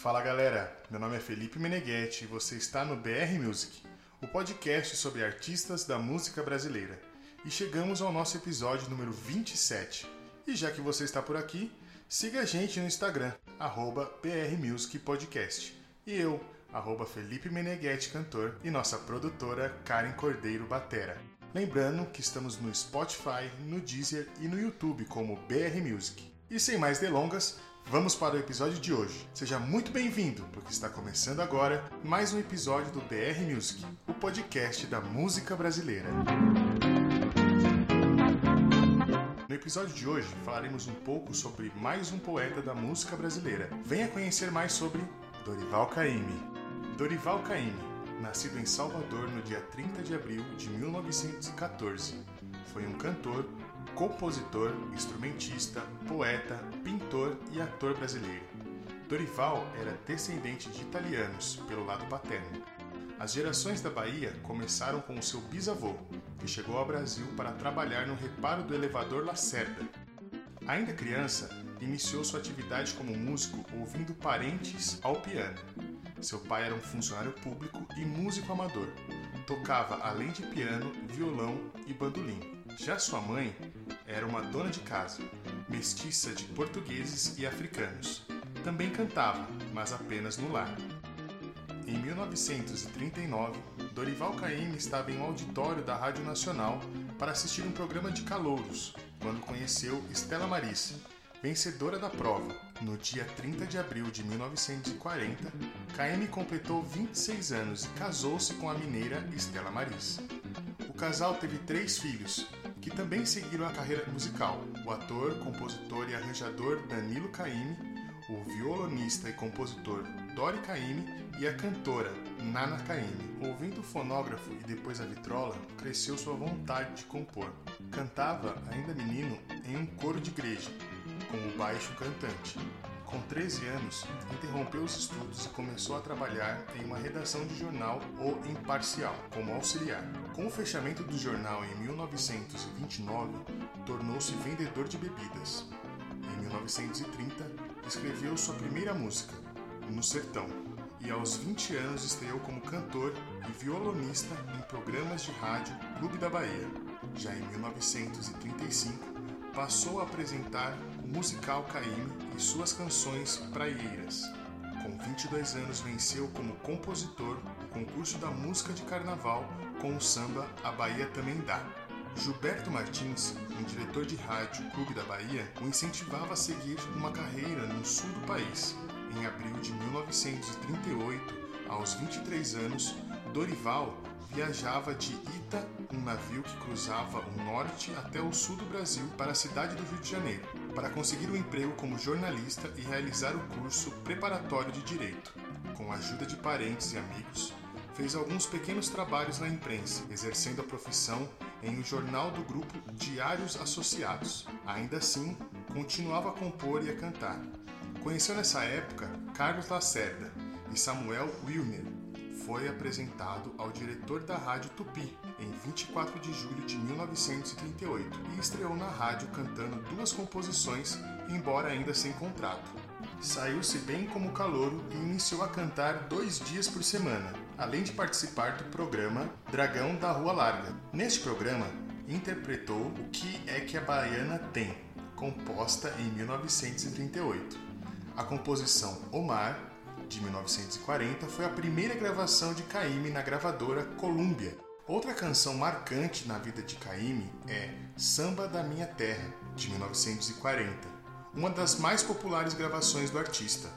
Fala galera, meu nome é Felipe Meneghetti e você está no BR Music, o podcast sobre artistas da música brasileira. E chegamos ao nosso episódio número 27. E já que você está por aqui, siga a gente no Instagram, arroba BR Music Podcast. E eu, arroba Felipe Meneghetti Cantor e nossa produtora Karen Cordeiro Batera. Lembrando que estamos no Spotify, no Deezer e no YouTube como BR Music. E sem mais delongas, Vamos para o episódio de hoje. Seja muito bem-vindo, porque está começando agora mais um episódio do BR Music, o podcast da música brasileira. No episódio de hoje falaremos um pouco sobre mais um poeta da música brasileira. Venha conhecer mais sobre Dorival Caymmi. Dorival Caymmi, nascido em Salvador no dia 30 de abril de 1914, foi um cantor, compositor, instrumentista, poeta, pintor e ator brasileiro. Dorival era descendente de italianos pelo lado paterno. As gerações da Bahia começaram com o seu bisavô, que chegou ao Brasil para trabalhar no reparo do elevador Lacerda. Ainda criança, iniciou sua atividade como músico ouvindo parentes ao piano. Seu pai era um funcionário público e músico amador. Tocava, além de piano, violão e bandolim. Já sua mãe era uma dona de casa, mestiça de portugueses e africanos. Também cantava, mas apenas no lar. Em 1939, Dorival Caymmi estava em um auditório da Rádio Nacional para assistir um programa de calouros, quando conheceu Estela Maris, vencedora da prova. No dia 30 de abril de 1940, Caymmi completou 26 anos e casou-se com a mineira Estela Maris. O casal teve três filhos, que também seguiram a carreira musical: o ator, compositor e arranjador Danilo Caymmi, o violonista e compositor Dori Caymmi e a cantora Nana Caymmi. Ouvindo o fonógrafo e depois a vitrola, cresceu sua vontade de compor. Cantava, ainda menino, em um coro de igreja, como baixo cantante. Com 13 anos, interrompeu os estudos e começou a trabalhar em uma redação de jornal O Imparcial, como auxiliar. Com o fechamento do jornal em 1929, tornou-se vendedor de bebidas. Em 1930, escreveu sua primeira música, No Sertão, e aos 20 anos estreou como cantor e violonista em programas de rádio Clube da Bahia. Já em 1935, passou a apresentar o musical Caíme e suas canções praieiras. Com 22 anos venceu como compositor o concurso da música de carnaval com o samba A Bahia Também Dá. Gilberto Martins, um diretor de rádio Clube da Bahia, o incentivava a seguir uma carreira no sul do país. Em abril de 1938, aos 23 anos, Dorival viajava de Ita, um navio que cruzava o norte até o sul do Brasil para a cidade do Rio de Janeiro, para conseguir um emprego como jornalista e realizar o curso preparatório de direito. Com a ajuda de parentes e amigos, fez alguns pequenos trabalhos na imprensa, exercendo a profissão em um jornal do grupo Diários Associados. Ainda assim, continuava a compor e a cantar. Conheceu nessa época Carlos Lacerda e Samuel Wilner, foi apresentado ao diretor da Rádio Tupi em 24 de julho de 1938 e estreou na rádio cantando duas composições, embora ainda sem contrato. Saiu-se bem como calouro e iniciou a cantar dois dias por semana, além de participar do programa Dragão da Rua Larga. Neste programa, interpretou O Que É Que a Baiana Tem, composta em 1938. A composição Omar de 1940, foi a primeira gravação de Caymmi na gravadora Columbia. Outra canção marcante na vida de Caymmi é Samba da Minha Terra, de 1940, uma das mais populares gravações do artista.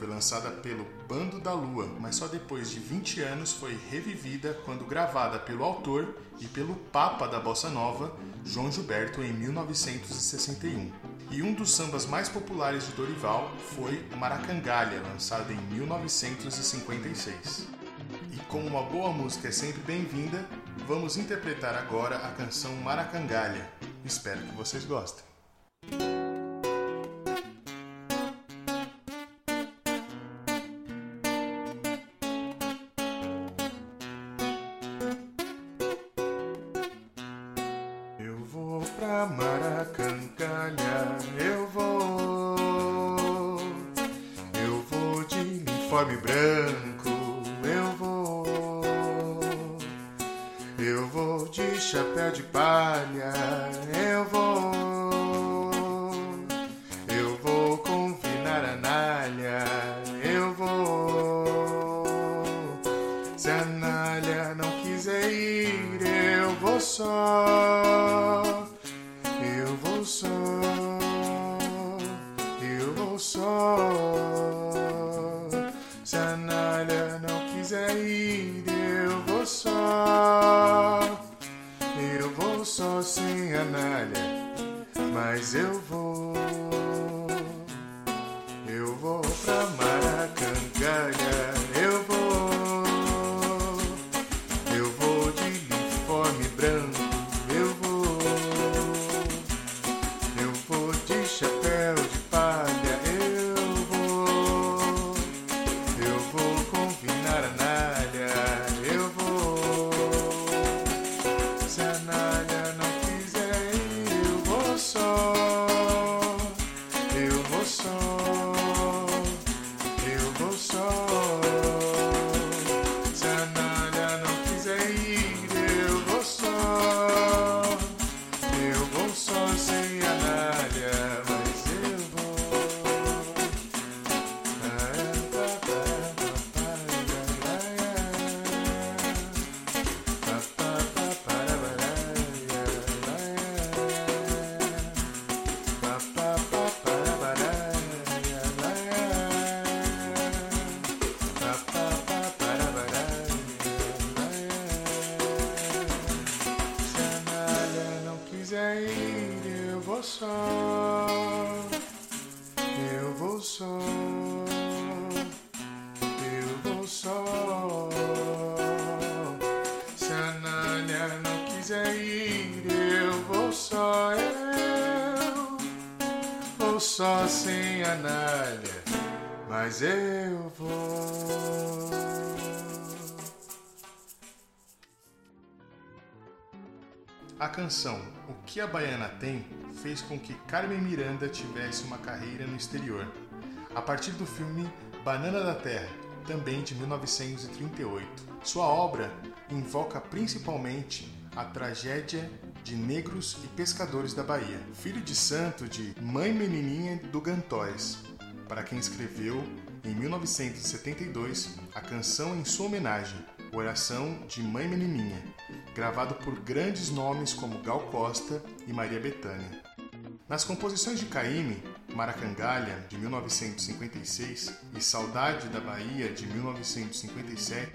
Foi lançada pelo Bando da Lua, mas só depois de 20 anos foi revivida quando gravada pelo autor e pelo Papa da Bossa Nova, João Gilberto, em 1961. E um dos sambas mais populares de Dorival foi Maracangalha, lançado em 1956. E como uma boa música é sempre bem-vinda, vamos interpretar agora a canção Maracangalha. Espero que vocês gostem. De branco eu vou. Eu vou de chapéu de palha, eu vou. Eu vou confinar a nalha, eu vou. Se a nalha não quiser ir, eu vou só. Sem a nalha, mas eu vou. Eu vou pra só sem a nalha, mas eu vou. A canção O que a Baiana tem fez com que Carmen Miranda tivesse uma carreira no exterior, a partir do filme Banana da Terra, também de 1938. Sua obra invoca principalmente a tragédia de negros e pescadores da Bahia, filho de santo de Mãe Menininha do Gantóis, para quem escreveu em 1972 a canção em sua homenagem, Oração de Mãe Menininha, gravado por grandes nomes como Gal Costa e Maria Bethânia. Nas composições de Caymmi, Maracangalha, de 1956, e Saudade da Bahia, de 1957,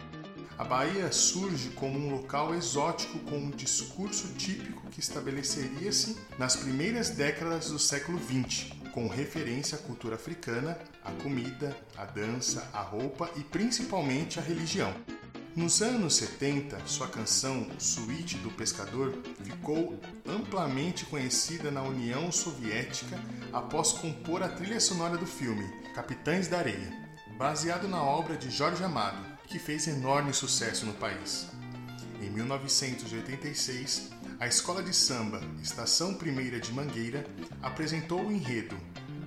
a Bahia surge como um local exótico com um discurso típico que estabeleceria-se nas primeiras décadas do século XX, com referência à cultura africana, à comida, à dança, à roupa e principalmente à religião. Nos anos 70, sua canção Suíte do Pescador ficou amplamente conhecida na União Soviética após compor a trilha sonora do filme Capitães da Areia, baseado na obra de Jorge Amado, que fez enorme sucesso no país. Em 1986, a escola de samba Estação Primeira de Mangueira apresentou o enredo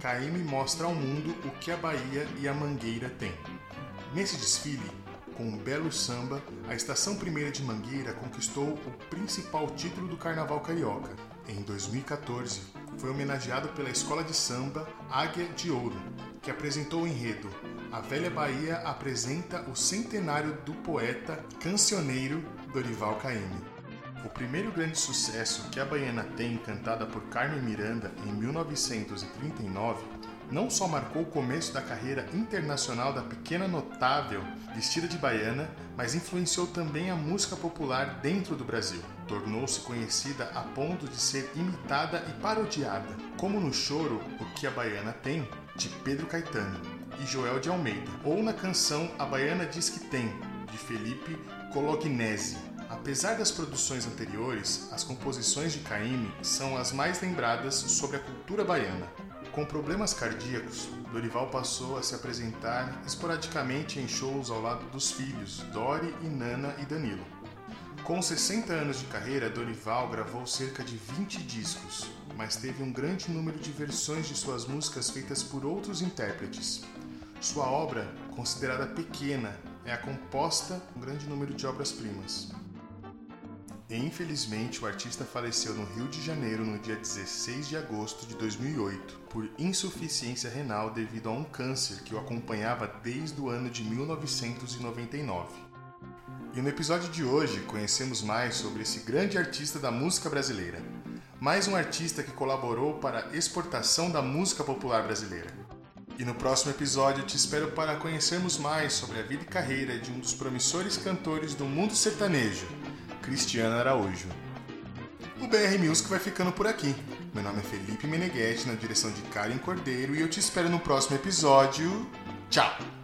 Caíme mostra ao mundo o que a Bahia e a Mangueira têm. Nesse desfile, com um belo samba, a Estação Primeira de Mangueira conquistou o principal título do Carnaval Carioca. Em 2014, foi homenageado pela escola de samba Águia de Ouro, que apresentou o enredo A Velha Bahia apresenta o centenário do poeta cancioneiro Dorival Caymmi. O primeiro grande sucesso que a baiana tem, cantada por Carmen Miranda em 1939, não só marcou o começo da carreira internacional da pequena notável vestida de baiana, mas influenciou também a música popular dentro do Brasil. Tornou-se conhecida a ponto de ser imitada e parodiada, como no choro O que a Baiana tem, de Pedro Caetano e Joel de Almeida, ou na canção A Baiana Diz Que Tem, de Felipe Colognesi. Apesar das produções anteriores, as composições de Caymmi são as mais lembradas sobre a cultura baiana. Com problemas cardíacos, Dorival passou a se apresentar esporadicamente em shows ao lado dos filhos, Dori e Nana e Danilo. Com 60 anos de carreira, Dorival gravou cerca de 20 discos, mas teve um grande número de versões de suas músicas feitas por outros intérpretes. Sua obra considerada pequena, é a composta um grande número de obras-primas. Infelizmente, o artista faleceu no Rio de Janeiro no dia 16 de agosto de 2008 por insuficiência renal devido a um câncer que o acompanhava desde o ano de 1999. E no episódio de hoje conhecemos mais sobre esse grande artista da música brasileira. Mais um artista que colaborou para a exportação da música popular brasileira. E no próximo episódio te espero para conhecermos mais sobre a vida e carreira de um dos promissores cantores do mundo sertanejo, Cristiano Araújo. O BR Music vai ficando por aqui. Meu nome é Felipe Meneghetti, na direção de Karen Cordeiro, e eu te espero no próximo episódio. Tchau!